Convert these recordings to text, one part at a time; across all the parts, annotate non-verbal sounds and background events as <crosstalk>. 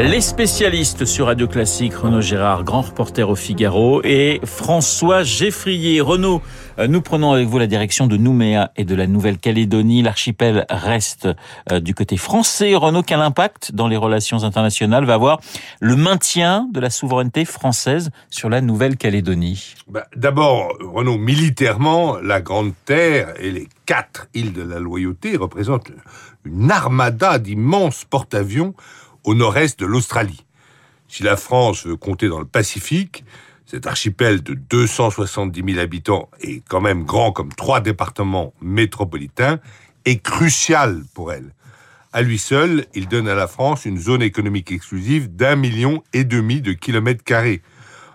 Les spécialistes sur Radio Classique, Renaud Gérard, grand reporter au Figaro, et François Geffrier. Renaud, euh, nous prenons avec vous la direction de Nouméa et de la Nouvelle-Calédonie. L'archipel reste euh, du côté français. Renaud, quel impact dans les relations internationales va avoir le maintien de la souveraineté française sur la Nouvelle-Calédonie? Bah, D'abord, Renaud, militairement, la Grande Terre et les quatre îles de la Loyauté représentent une armada d'immenses porte-avions au nord-est de l'Australie. Si la France veut compter dans le Pacifique, cet archipel de 270 000 habitants est quand même grand comme trois départements métropolitains, est crucial pour elle. À lui seul, il donne à la France une zone économique exclusive d'un million et demi de kilomètres carrés.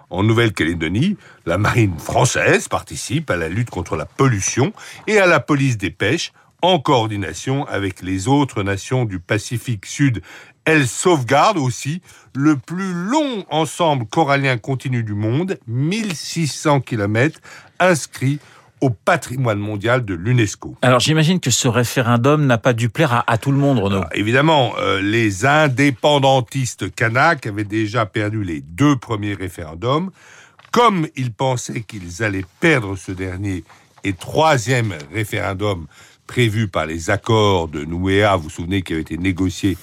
En Nouvelle-Calédonie, la marine française participe à la lutte contre la pollution et à la police des pêches en coordination avec les autres nations du Pacifique Sud elle sauvegarde aussi le plus long ensemble corallien continu du monde, 1600 km, inscrit au patrimoine mondial de l'UNESCO. Alors j'imagine que ce référendum n'a pas dû plaire à, tout le monde, Renaud. Ah, évidemment, euh, les indépendantistes kanaks avaient déjà perdu les deux premiers référendums. Comme ils pensaient qu'ils allaient perdre ce dernier et troisième référendum prévu par les accords de Nouéa, vous vous souvenez, qui avait été négocié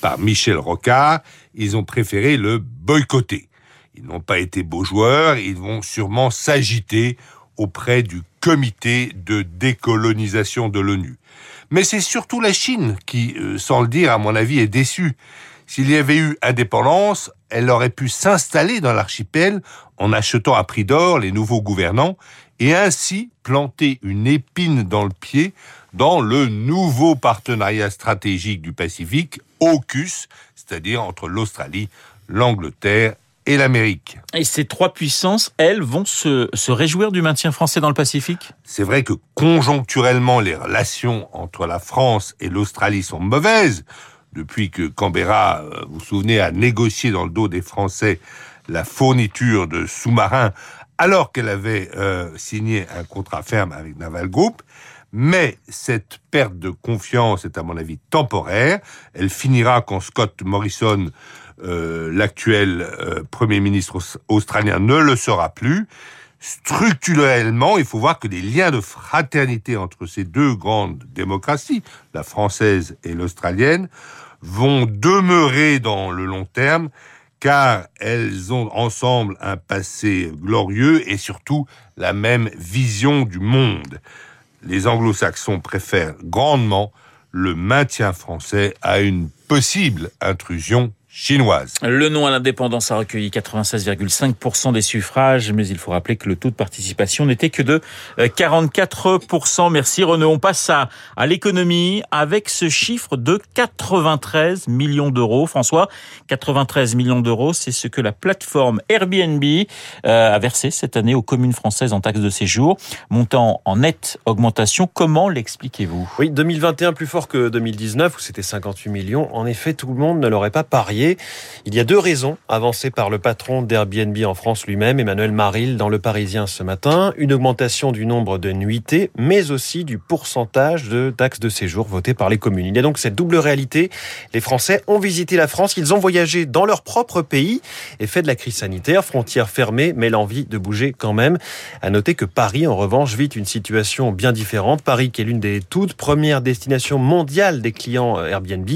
par Michel Rocard, ils ont préféré le boycotter. Ils n'ont pas été beaux joueurs, ils vont sûrement s'agiter auprès du comité de décolonisation de l'ONU. Mais c'est surtout la Chine qui, euh, sans le dire, à mon avis, est déçue. S'il y avait eu indépendance, elle aurait pu s'installer dans l'archipel en achetant à prix d'or les nouveaux gouvernants et ainsi planter une épine dans le pied dans le nouveau partenariat stratégique du Pacifique, AUKUS, c'est-à-dire entre l'Australie, l'Angleterre et l'Amérique. Et ces trois puissances, elles, vont se, se réjouir du maintien français dans le Pacifique? C'est vrai que conjoncturellement, les relations entre la France et l'Australie sont mauvaises. Depuis que Canberra, euh, vous vous souvenez, a négocié dans le dos des Français la fourniture de sous-marins alors qu'elle avait euh, signé un contrat ferme avec Naval Group. Mais cette perte de confiance est à mon avis temporaire. Elle finira quand Scott Morrison, euh, l'actuel euh, Premier ministre australien, ne le sera plus. Structurellement, il faut voir que les liens de fraternité entre ces deux grandes démocraties, la française et l'australienne, vont demeurer dans le long terme car elles ont ensemble un passé glorieux et surtout la même vision du monde. Les anglo-saxons préfèrent grandement le maintien français à une possible intrusion chinoise. Le nom à l'indépendance a recueilli 96,5% des suffrages, mais il faut rappeler que le taux de participation n'était que de 44%. Euh, Merci Renaud. On passe à, à l'économie avec ce chiffre de 93 millions d'euros. François, 93 millions d'euros, c'est ce que la plateforme Airbnb euh, a versé cette année aux communes françaises en taxes de séjour, montant en nette augmentation. Comment l'expliquez-vous? Oui, 2021 plus fort que 2019 où c'était 58 millions. En effet, tout le monde ne l'aurait pas parié. Il y a deux raisons avancées par le patron d'Airbnb en France lui-même, Emmanuel Maril, dans Le Parisien ce matin. Une augmentation du nombre de nuitées, mais aussi du pourcentage de taxes de séjour votées par les communes. Il y a donc cette double réalité. Les Français ont visité la France, ils ont voyagé dans leur propre pays, et fait de la crise sanitaire, frontières fermées, mais l'envie de bouger quand même. À noter que Paris, en revanche, vit une situation bien différente. Paris, qui est l'une des toutes premières destinations mondiales des clients Airbnb,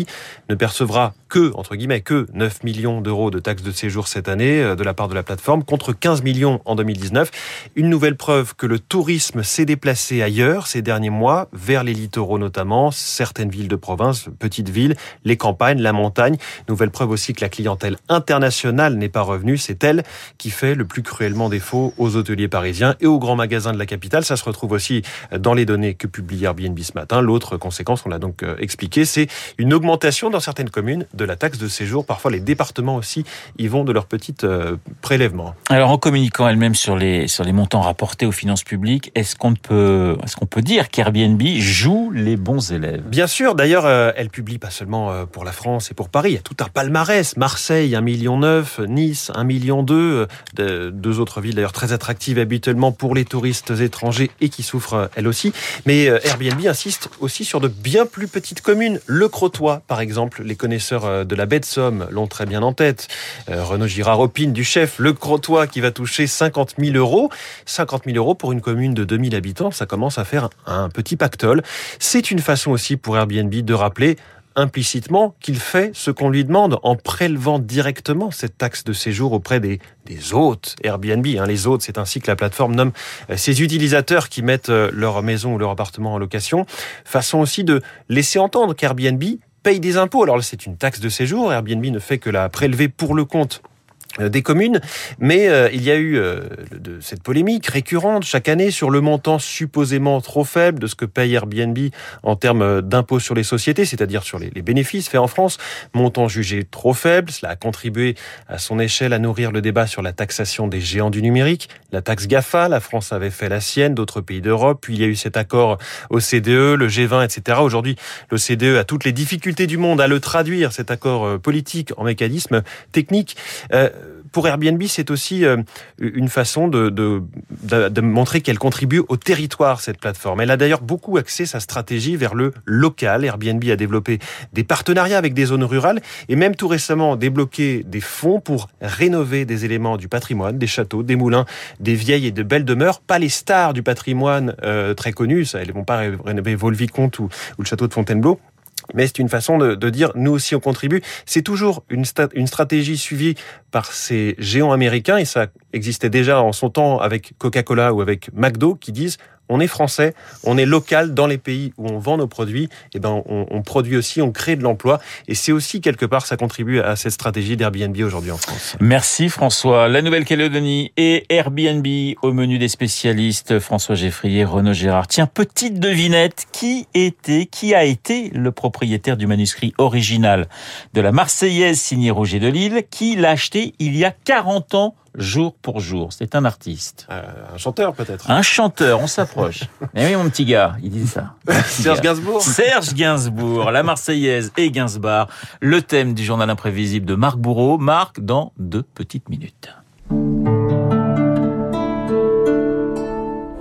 ne percevra que, entre guillemets, que 9 millions d'euros de taxes de séjour cette année euh, de la part de la plateforme, contre 15 millions en 2019. Une nouvelle preuve que le tourisme s'est déplacé ailleurs ces derniers mois, vers les littoraux notamment, certaines villes de province, petites villes, les campagnes, la montagne. Nouvelle preuve aussi que la clientèle internationale n'est pas revenue. C'est elle qui fait le plus cruellement défaut aux hôteliers parisiens et aux grands magasins de la capitale. Ça se retrouve aussi dans les données que publie Airbnb ce matin. L'autre conséquence, on l'a donc euh, expliqué, c'est une augmentation dans certaines communes de la taxe de séjour. Parfois, les départements aussi y vont de leur petit euh, prélèvement. Alors, en communiquant elle-même sur les, sur les montants rapportés aux finances publiques, est-ce qu'on peut, est-ce qu'on peut dire qu'Airbnb joue les bons élèves? Bien sûr. D'ailleurs, euh, elle publie pas seulement euh, pour la France et pour Paris. Il y a tout un palmarès. Marseille, 1,9 million. Nice, 1,2 million. Deux autres villes d'ailleurs très attractives habituellement pour les touristes étrangers et qui souffrent elles aussi. Mais Airbnb insiste aussi sur de bien plus petites communes. Le Crotoy, par exemple. Les connaisseurs de la baie de Somme l'ont très bien en tête. Renaud Girard opine du chef Le Crotoy qui va toucher 50 000 euros. 50 000 euros pour une commune de 2000 habitants, ça commence à faire un petit pactole. C'est une façon aussi pour Airbnb de rappeler implicitement qu'il fait ce qu'on lui demande en prélevant directement cette taxe de séjour auprès des, des hôtes Airbnb. Hein. Les hôtes, c'est ainsi que la plateforme nomme euh, ces utilisateurs qui mettent euh, leur maison ou leur appartement en location. Façon aussi de laisser entendre qu'Airbnb paye des impôts. Alors c'est une taxe de séjour. Airbnb ne fait que la prélever pour le compte des communes, mais euh, il y a eu euh, de, cette polémique récurrente chaque année sur le montant supposément trop faible de ce que paye Airbnb en termes d'impôts sur les sociétés, c'est-à-dire sur les, les, bénéfices faits en France, montant jugé trop faible. Cela a contribué à son échelle à nourrir le débat sur la taxation des géants du numérique, la taxe GAFA. La France avait fait la sienne, d'autres pays d'Europe. Puis il y a eu cet accord OCDE, le G20, etc. Aujourd'hui, l'OCDE a toutes les difficultés du monde à le traduire cet accord politique en mécanisme technique pour Airbnb, c'est aussi euh, une façon de, montrer qu'elle contribue au territoire, cette plateforme. Elle a d'ailleurs beaucoup axé sa stratégie vers le local. Airbnb a développé des partenariats avec des zones rurales et même tout récemment débloqué des fonds pour rénover des éléments du patrimoine, des châteaux, des moulins, des vieilles et de belles demeures. Pas les stars du patrimoine euh, très connus, ça, elles vont pas rénover Volvicomte ou, ou le château de Fontainebleau mais c'est une façon de, dire nous aussi on contribue. C'est toujours une, une stratégie suivie par ces géants américains et ça existait déjà en son temps avec Coca-Cola ou avec McDo qui disent on est français, on est local dans les pays où on vend nos produits, et eh ben on, on produit aussi, on crée de l'emploi, et c'est aussi quelque part ça contribue à cette stratégie d'Airbnb aujourd'hui en France. Merci François. La Nouvelle-Calédonie et Airbnb au menu des spécialistes François Geffrier, Renaud Gérard. Tiens, petite devinette, qui était, qui a été le propriétaire du manuscrit original de la Marseillaise signée Roger de Lille, qui l'a acheté il y a 40 ans jour pour jour. C'est un artiste. Euh, un chanteur peut-être. Un chanteur, on s'approche. <laughs> Mais oui, mon petit gars, il dit ça. <laughs> Serge Gainsbourg. Serge Gainsbourg, la Marseillaise et Gainsbourg. Le thème du journal imprévisible de Marc Bourreau. Marc, dans deux petites minutes.